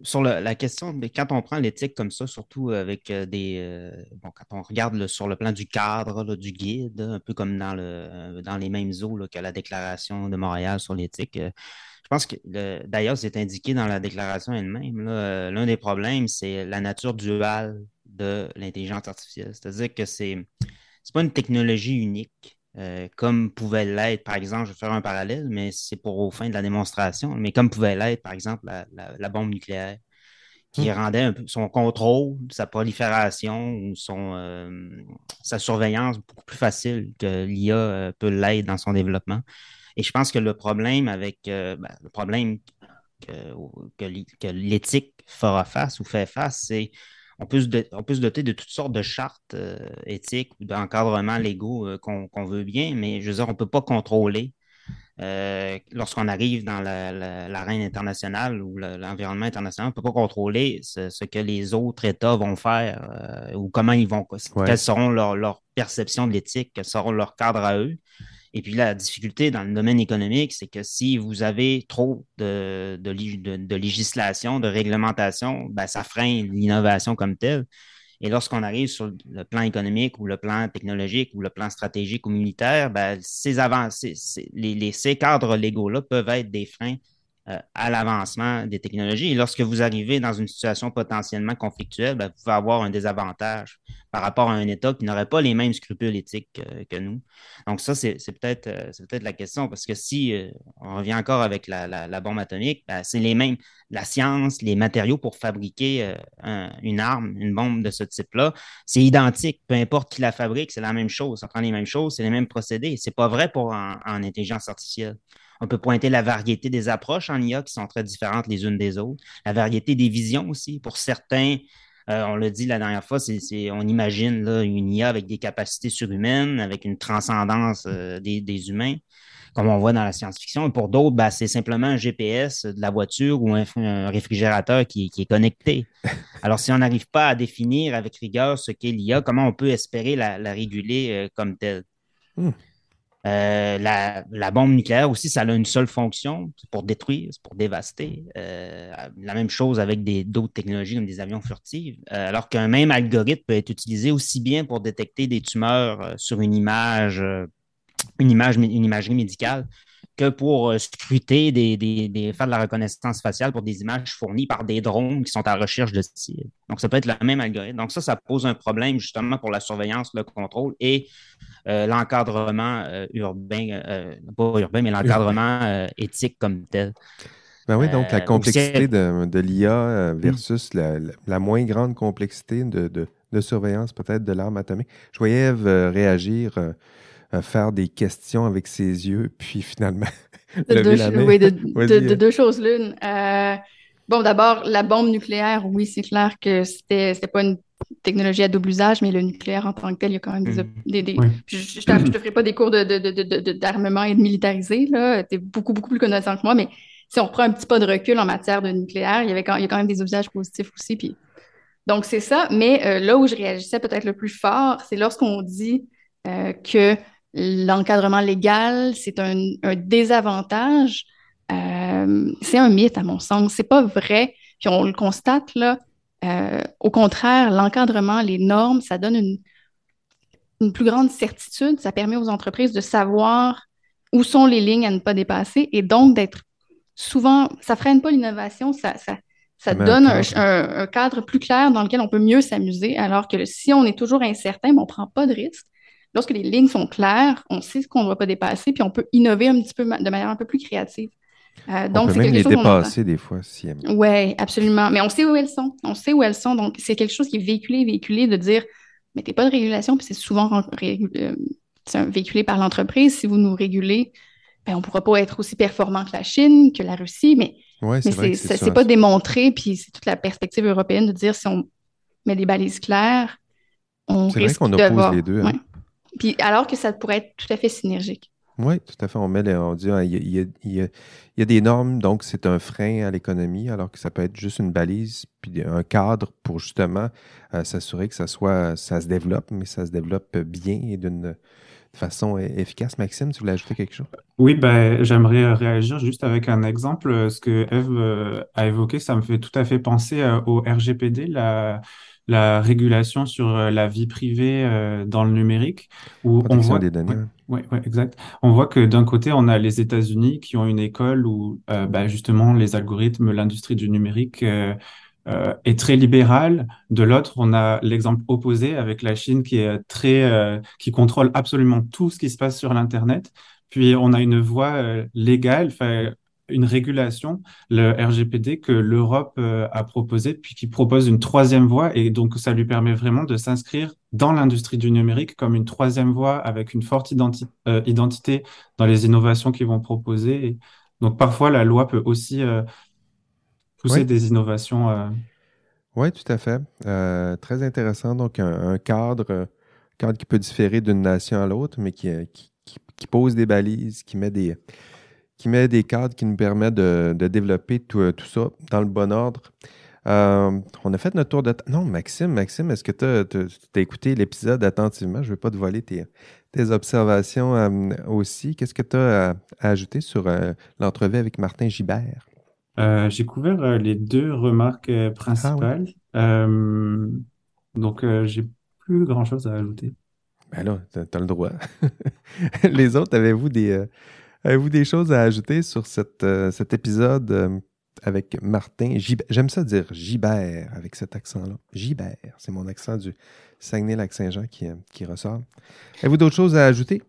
sur la question, mais quand on prend l'éthique comme ça, surtout avec euh, des. euh, bon, quand on regarde sur le plan du cadre, là, du guide, un peu comme dans, le, euh, dans les mêmes eaux là, que la Déclaration de Montréal sur l'éthique, euh, je pense que le- d'ailleurs, c'est indiqué dans la déclaration elle-même. euh, L'un des problèmes, c'est la nature duale de l'intelligence artificielle. C'est-à-dire que c'est c'est pas une technologie unique. Euh, comme pouvait l'être, par exemple, je vais faire un parallèle, mais c'est pour aux fins de la démonstration, mais comme pouvait l'être, par exemple, la, la- la bombe nucléaire, qui rendait un peu son contrôle, sa prolifération ou son, euh, sa surveillance beaucoup plus facile que l'IA euh, peut l'être dans son développement. Et je pense que le problème avec euh, ben, le problème que l'éthique fera face ou fait face, c'est on peut, se do- on peut se doter de toutes sortes de chartes euh, éthiques ou d'encadrements légaux euh, qu'on veut bien, mais je veux dire, on ne peut pas contrôler euh, lorsqu'on arrive dans la- la- l'arène internationale ou le- l'environnement international, on ne peut pas contrôler ce, ce que les autres États vont faire euh, ou comment ils vont, Ouais. quelles seront leurs leurs perceptions de l'éthique, quels seront leurs cadres à eux. Et puis la difficulté dans le domaine économique, c'est que si vous avez trop de, de, lég- de- de législation, de réglementation, ben, ça freine l'innovation comme telle. Et lorsqu'on arrive sur le plan économique ou le plan technologique ou le plan stratégique ou militaire, ben, ces, avancées, les, ces cadres légaux-là peuvent être des freins à l'avancement des technologies. Et lorsque vous arrivez dans une situation potentiellement conflictuelle, ben, vous pouvez avoir un désavantage par rapport à un État qui n'aurait pas les mêmes scrupules éthiques que, nous. Donc ça, c'est peut-être euh, peut-être la question, parce que si euh, on revient encore avec la, bombe atomique, ben, c'est les mêmes, la science, les matériaux pour fabriquer euh, un- une arme, une bombe de ce type-là, c'est identique, peu importe qui la fabrique, c'est la même chose, ça prend les mêmes choses, c'est les mêmes procédés. C'est pas vrai pour en intelligence artificielle. On peut pointer la variété des approches en IA qui sont très différentes les unes des autres, la variété des visions aussi. Pour certains, euh, on l'a dit la dernière fois, c'est, on imagine là, une IA avec des capacités surhumaines, avec une transcendance euh, des, des humains, comme on voit dans la science-fiction. Et pour d'autres, ben, c'est simplement un GPS de la voiture ou un, un réfrigérateur qui, qui est connecté. Alors, si on n'arrive pas à définir avec rigueur ce qu'est l'IA, comment on peut espérer la, la réguler euh, comme telle? Hmm. Euh, la, bombe nucléaire aussi, ça a une seule fonction, c'est pour détruire, c'est pour dévaster. Euh, la même chose avec d'autres technologies comme des avions furtifs, Euh, alors qu'un même algorithme peut être utilisé aussi bien pour détecter des tumeurs sur une image, une image, une imagerie médicale, que pour euh, scruter, des, des- des- faire de la reconnaissance faciale pour des images fournies par des drones qui sont à la recherche de cibles. Donc, ça peut être le même algorithme. Donc, ça, ça pose un problème justement pour la surveillance, le contrôle et euh, l'encadrement euh, urbain, euh, pas urbain, mais l'encadrement éthique comme tel. Ben oui, donc la complexité de, de l'IA euh, versus la, la- la moins grande complexité de, de- de surveillance peut-être de l'arme atomique. Je voyais Eve réagir, faire des questions avec ses yeux, puis finalement De deux, la main. oui, de, Vas-y, de- de hein. deux choses l'une. Euh, bon, d'abord, la bombe nucléaire, oui, c'est clair que c'était c'était pas une technologie à double usage, mais le nucléaire en tant que tel, il y a quand même des... Mhm. des, des- Oui. Je, je te je te ferai pas des cours de, de, de, de- de- d'armement et de militarisé, là. T'es beaucoup, beaucoup plus connaissant que moi, mais si on reprend un petit pas de recul en matière de nucléaire, il y avait quand, il y a quand même des usages positifs aussi, puis... Donc, c'est ça, mais euh, là où je réagissais peut-être le plus fort, c'est lorsqu'on dit euh, que l'encadrement légal, c'est un, un désavantage. Euh, c'est un mythe, à mon sens. C'est pas vrai. Puis on le constate, là. Euh, au contraire, l'encadrement, les normes, ça donne une, une plus grande certitude. Ça permet aux entreprises de savoir où sont les lignes à ne pas dépasser et donc d'être souvent, ça freine pas l'innovation, ça, donne un, cadre. un- un cadre plus clair dans lequel on peut mieux s'amuser, alors que si on est toujours incertain, ben, on prend pas de risque. Lorsque les lignes sont claires, on sait ce qu'on ne doit pas dépasser, puis on peut innover un petit peu de manière un peu plus créative. Euh, donc, on peut même les dépasser des fois. Si... Oui, absolument. Mais on sait où elles sont. On sait où elles sont. Donc, c'est quelque chose qui est véhiculé, véhiculé de dire, mettez pas de régulation, puis c'est souvent euh, véhiculé par l'entreprise. Si vous nous régulez, ben, on ne pourra pas être aussi performant que la Chine, que la Russie, mais, ouais, mais c'est pas démontré, puis c'est toute la perspective européenne de dire si on met des balises claires, on C'est vrai qu'on oppose les deux. Hein. Puis alors que ça pourrait être tout à fait synergique. Oui, tout à fait. On met on dit il y, a, des normes, donc c'est un frein à l'économie, alors que ça peut être juste une balise, puis un cadre pour justement euh, s'assurer que ça soit ça se développe, mais ça se développe bien et d'une façon efficace. Maxime, tu voulais ajouter quelque chose? Oui, ben, j'aimerais réagir juste avec un exemple. Ce que Eve euh, a évoqué, ça me fait tout à fait penser euh, au RGPD, la la régulation sur euh, la vie privée euh, dans le numérique, où on voit, des données. Ouais, ouais, exact. On voit que d'un côté, on a les États-Unis qui ont une école où euh, bah, justement les algorithmes, l'industrie du numérique est très libérale. De l'autre, on a l'exemple opposé avec la Chine qui est très, qui contrôle absolument tout ce qui se passe sur l'Internet. Puis on a une voie légale, une régulation, le RGPD, que l'Europe euh, a proposé, puis qui propose une troisième voie. Et donc, ça lui permet vraiment de s'inscrire dans l'industrie du numérique comme une troisième voie avec une forte euh, identité dans les innovations qu'ils vont proposer. donc, parfois, la loi peut aussi euh, pousser des innovations. Oui, tout à fait. très intéressant. Donc, un, cadre, cadre qui peut différer d'une nation à l'autre, mais qui, qui, pose des balises, qui met des qui met des cadres qui nous permettent de, développer tout, tout, ça dans le bon ordre. Euh, on a fait notre tour de... Non, Maxime, Maxime, est-ce que tu as, écouté l'épisode attentivement? Je ne veux pas te voler tes, observations euh, aussi. Qu'est-ce que tu as à, ajouter sur euh, l'entrevue avec Martin Gibert? J'ai couvert les deux remarques principales. Ah donc, j'ai plus grand-chose à ajouter. Ben là, tu as, le droit. les autres, avez-vous des Avez-vous des choses à ajouter sur euh, cet épisode euh, avec Martin J'aime ça dire Gibert avec cet accent-là. Gibert, c'est mon accent du Saguenay-Lac-Saint-Jean qui, euh, qui ressort. Avez-vous d'autres choses à ajouter?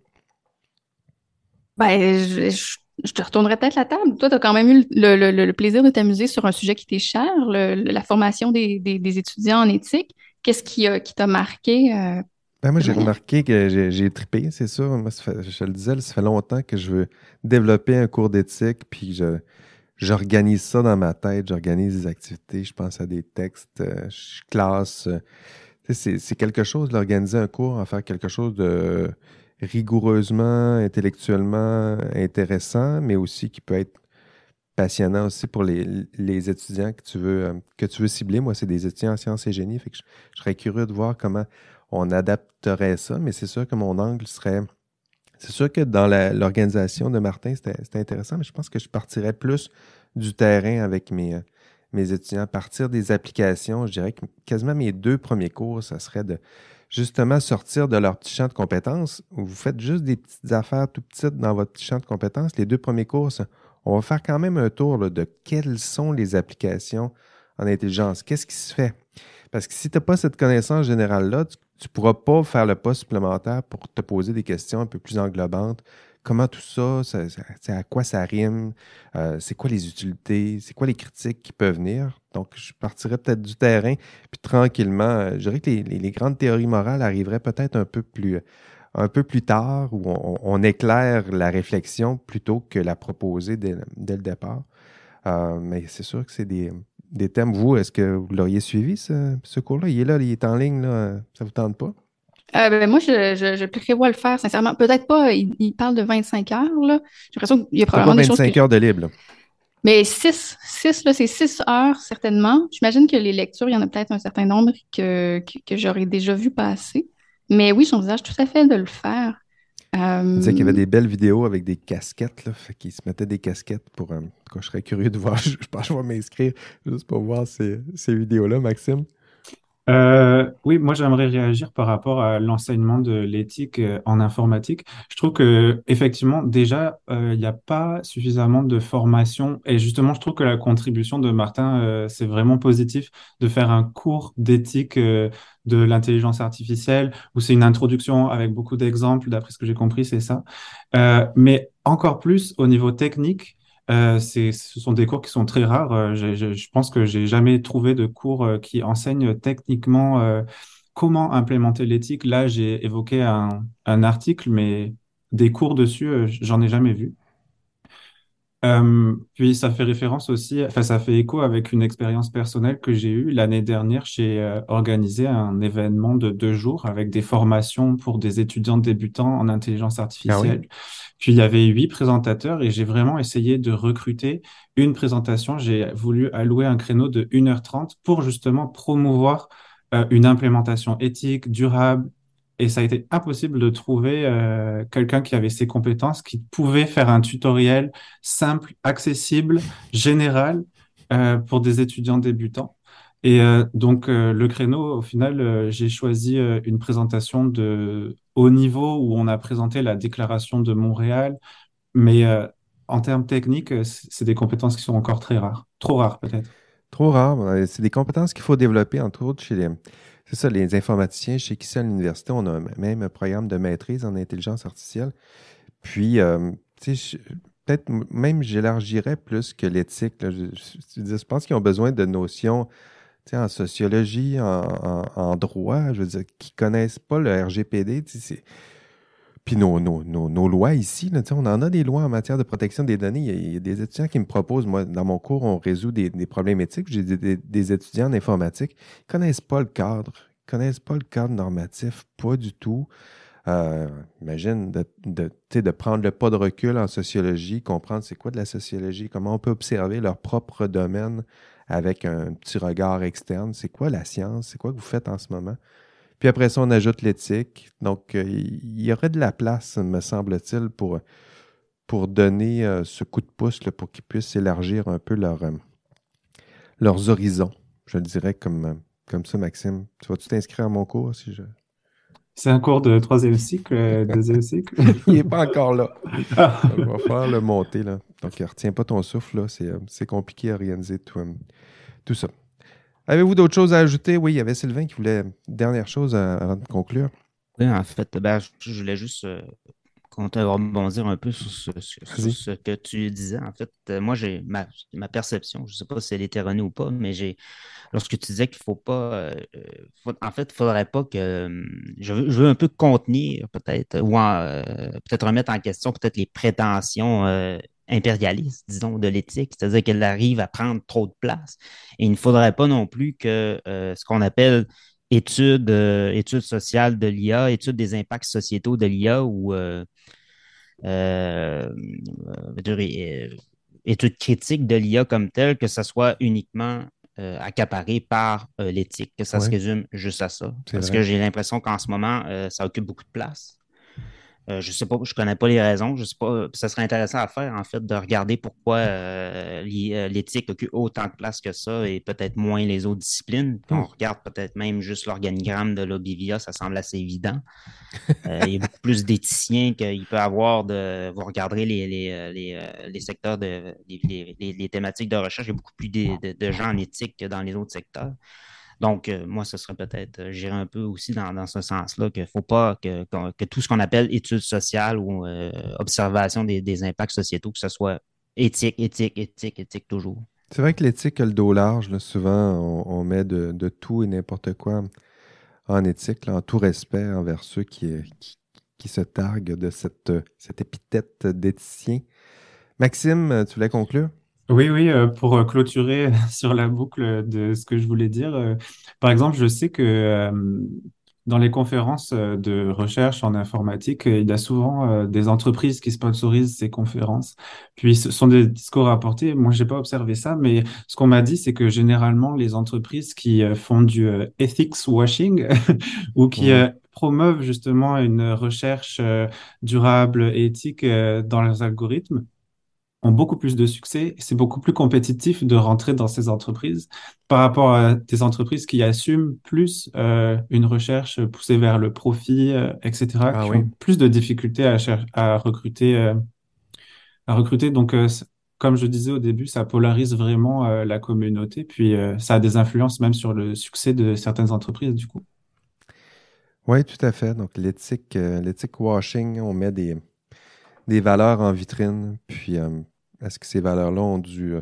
Ben, je, te retournerai peut-être la table. Toi, tu as quand même eu le, plaisir de t'amuser sur un sujet qui t'est cher, la formation des, étudiants en éthique. Qu'est-ce qui, qui t'a marqué ben, moi, j'ai remarqué que j'ai trippé, c'est sûr. Moi, je le disais, ça fait longtemps que je veux développer un cours d'éthique, puis j'organise ça dans ma tête, j'organise des activités, je pense à des textes, euh, je classe. Euh, c'est quelque chose d'organiser un cours, en faire quelque chose de rigoureusement, intellectuellement intéressant, mais aussi qui peut être passionnant aussi pour les, étudiants que tu veux, euh, que tu veux cibler. Moi, c'est des étudiants en sciences et génie, fait que je serais curieux de voir comment on adapterait ça, mais c'est sûr que mon angle serait. C'est sûr que dans l'organisation de Martin, c'était intéressant, mais je pense que je partirais plus du terrain avec mes, mes étudiants, partir des applications. Je dirais que quasiment mes deux premiers cours, ça serait de justement sortir de leur petit champ de compétences. Vous faites juste des petites affaires tout petites dans votre petit champ de compétences. Les deux premiers cours, on va faire quand même un tour de quelles sont les applications en intelligence. Qu'est-ce qui se fait? Parce que si tu n'as pas cette connaissance générale-là, tu ne pourras pas faire le pas supplémentaire pour te poser des questions un peu plus englobantes. Comment tout ça, à quoi ça rime, euh, c'est quoi les utilités, c'est quoi les critiques qui peuvent venir? Donc, je partirais peut-être du terrain, puis tranquillement, euh, je dirais que les, grandes théories morales arriveraient peut-être un peu plus un peu plus tard, où on, éclaire la réflexion plutôt que la proposer dès, le départ. Euh, mais c'est sûr que c'est des, des thèmes. Vous, est-ce que vous l'auriez suivi, ce, cours-là? Il est là, il est en ligne, là. ça vous tente pas? Euh, ben, moi, je, je, prévois le faire, sincèrement. Peut-être pas, il, parle de 25 heures. J'ai l'impression qu'il y a probablement des 25 heures de libre. Mais 6, 6 là, c'est 6 heures, certainement. J'imagine que les lectures, il y en a peut-être un certain nombre que, que, j'aurais déjà vu passer. Mais oui, j'envisage tout à fait de le faire. Il disait qu'il y avait euh, des belles vidéos avec des casquettes, là, fait qu'il se mettait des casquettes pour. Euh, je serais curieux de voir, je, pense que je vais m'inscrire juste pour voir ces, ces vidéos-là, Maxime. Euh, oui, moi j'aimerais réagir par rapport à l'enseignement de l'éthique euh, en informatique. Je trouve que effectivement déjà euh, il n'y a pas suffisamment de formation et justement je trouve que la contribution de Martin c'est vraiment positif de faire un cours d'éthique de l'intelligence artificielle où c'est une introduction avec beaucoup d'exemples. D'après ce que j'ai compris, c'est ça. mais encore plus au niveau technique Euh, ce sont des cours qui sont très rares. Euh, je pense que j'ai jamais trouvé de cours euh, qui enseignent techniquement comment implémenter l'éthique. Là, j'ai évoqué un, un, article, mais des cours dessus, j'en ai jamais vu. Euh, puis ça fait référence aussi, enfin ça fait écho avec une expérience personnelle que j'ai eue l'année dernière. J'ai euh, organisé un événement de deux jours avec des formations pour des étudiants débutants en intelligence artificielle. Ah puis il y avait huit présentateurs et j'ai vraiment essayé de recruter une présentation. J'ai voulu allouer un créneau de 1h30 pour justement promouvoir euh, une implémentation éthique, durable, et ça a été impossible de trouver euh, quelqu'un qui avait ces compétences, qui pouvait faire un tutoriel simple, accessible, général euh, pour des étudiants débutants. Et euh, donc le créneau, au final, j'ai choisi une présentation de haut niveau où on a présenté la déclaration de Montréal, mais en termes techniques, c'est des compétences qui sont encore très rares, trop rares peut-être. Trop rares. C'est des compétences qu'il faut développer, entre autres, chez les, c'est ça, les informaticiens, chez qui à l'université, on a même un programme de maîtrise en intelligence artificielle. Puis, euh, tu sais, peut-être même j'élargirais plus que l'éthique. Je, je, pense qu'ils ont besoin de notions en sociologie, en, droit, je veux dire, qui connaissent pas le RGPD. Puis nos, nos, lois ici, on en a des lois en matière de protection des données. Il y, a, des étudiants qui me proposent, moi, dans mon cours, on résout des, problèmes éthiques. J'ai des, étudiants en informatique qui connaissent pas le cadre, ils connaissent pas le cadre normatif, pas du tout. Euh, imagine de, de, de, prendre le pas de recul en sociologie, comprendre c'est quoi de la sociologie, comment on peut observer leur propre domaine avec un petit regard externe. C'est quoi la science? C'est quoi que vous faites en ce moment? Puis après ça, on ajoute l'éthique. Donc, euh, il y aurait de la place, me semble-t-il, pour, pour donner euh, ce coup de pouce pour qu'ils puissent élargir un peu leur, euh, leurs horizons. Je le dirais comme, comme ça, Maxime. Tu vas-tu t'inscrire à mon cours si je. C'est un cours de troisième cycle, deuxième cycle? il n'est pas encore là. On va faire le monter. Là. Donc, retiens pas ton souffle. C'est compliqué à organiser tout, tout ça. Avez-vous d'autres choses à ajouter? Oui, il y avait Sylvain qui voulait dernière chose avant de conclure. Oui, en fait, ben, je voulais juste euh, rebondir un peu sur ce, que tu disais. En fait, euh, moi, j'ai ma, perception, je ne sais pas si elle est erronée ou pas, mais j'ai lorsque tu disais qu'il ne faut pas. Euh, en fait, il ne faudrait pas que. Je veux, un peu contenir, peut-être, ou peut-être remettre en question peut-être les prétentions impérialiste, disons, de l'éthique, c'est-à-dire qu'elle arrive à prendre trop de place. Et il ne faudrait pas non plus que euh, ce qu'on appelle études, euh, études sociales de l'IA, études des impacts sociétaux de l'IA ou euh, études critiques de l'IA comme telle, que ce soit uniquement accaparé par l'éthique, que ça se résume juste à ça. Parce que j'ai l'impression qu'en ce moment, ça occupe beaucoup de place. Euh, je sais pas, je connais pas les raisons. Je sais pas. Ça serait intéressant à faire, en fait, de regarder pourquoi euh, euh, l'éthique occupe autant de place que ça et peut-être moins les autres disciplines. on hmm. regarde peut-être même juste l'organigramme de l'Obivia, ça semble assez évident. il y a beaucoup plus d'éthiciens qu'il peut avoir de. Vous regarderez les, les, secteurs de les, thématiques de recherche, il y a beaucoup plus de gens en éthique que dans les autres secteurs. Donc, euh, moi, ce serait peut-être, euh, j'irais un peu aussi dans, ce sens-là, qu'il ne faut pas que, tout ce qu'on appelle études sociales ou euh, observation des, impacts sociétaux, que ce soit éthique, éthique, éthique, éthique toujours. C'est vrai que l'éthique a le dos large. souvent, on, met de, tout et n'importe quoi en éthique, en tout respect envers ceux qui, se targuent de cette épithète d'éthicien. Maxime, tu voulais conclure? Oui, oui, euh, pour euh, clôturer sur la boucle de ce que je voulais dire, euh, par exemple, je sais que dans les conférences de recherche en informatique, il y a souvent des entreprises qui sponsorisent ces conférences. Puis ce sont des discours rapportés. Moi, j'ai pas observé ça, mais ce qu'on m'a dit, c'est que généralement, les entreprises qui font du ethics washing ou qui promeuvent justement une recherche durable et éthique dans leurs algorithmes, ont beaucoup plus de succès. C'est beaucoup plus compétitif de rentrer dans ces entreprises par rapport à des entreprises qui assument plus euh, une recherche poussée vers le profit, euh, etc., ah qui ont plus de difficultés à, à recruter. Euh, à recruter. Donc, comme je disais au début, ça polarise vraiment la communauté, puis ça a des influences même sur le succès de certaines entreprises, du coup. Oui, tout à fait. Donc, l'éthique, l'éthique washing, on met des, des valeurs en vitrine, puis à ce que ces valeurs-là ont dû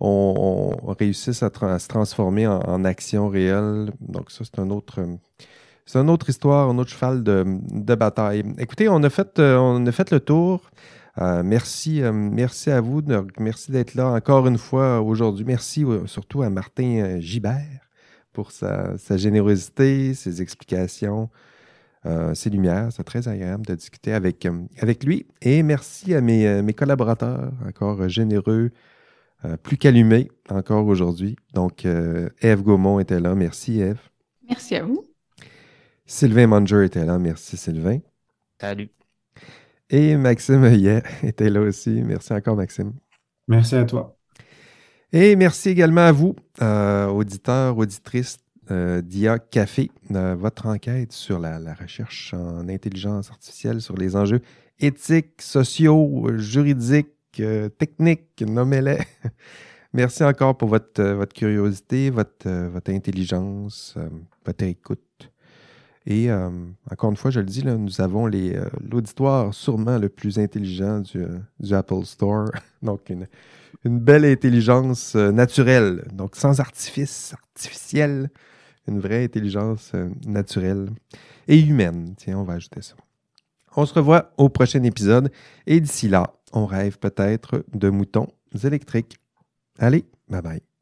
on, réussisse à, se transformer en, action réelle? Donc ça, c'est un autre... C'est une autre histoire, un autre cheval de, bataille. Écoutez, on a fait, on a fait le tour. merci, merci à vous. merci d'être là encore une fois aujourd'hui. Merci surtout à Martin Gibert pour sa, générosité, ses explications, euh, ses lumières. C'est très agréable de discuter avec, euh, avec lui. Et merci à mes, euh, mes collaborateurs, encore généreux, plus qu'allumés encore aujourd'hui. Donc, Eve Gaumont était là. Merci, Eve. Merci à vous. Sylvain Manger était là. Merci, Sylvain. Salut. Et Maxime Heuillet était là aussi. Merci encore, Maxime. Merci à toi. Et merci également à vous, euh, auditeurs, auditrices euh, d'IA Café, euh, votre enquête sur la, recherche en intelligence artificielle, sur les enjeux éthiques, sociaux, juridiques, techniques, nommez-les. merci encore pour votre, votre curiosité, votre, votre intelligence, votre écoute. Et encore une fois, je le dis, nous avons l'auditoire sûrement le plus intelligent du, Apple Store. Donc, une, belle intelligence euh, naturelle, donc sans artifice artificiel, une vraie intelligence euh, naturelle et humaine. Tiens, on va ajouter ça. On se revoit au prochain épisode et d'ici là, on rêve peut-être de moutons électriques. Allez, bye bye.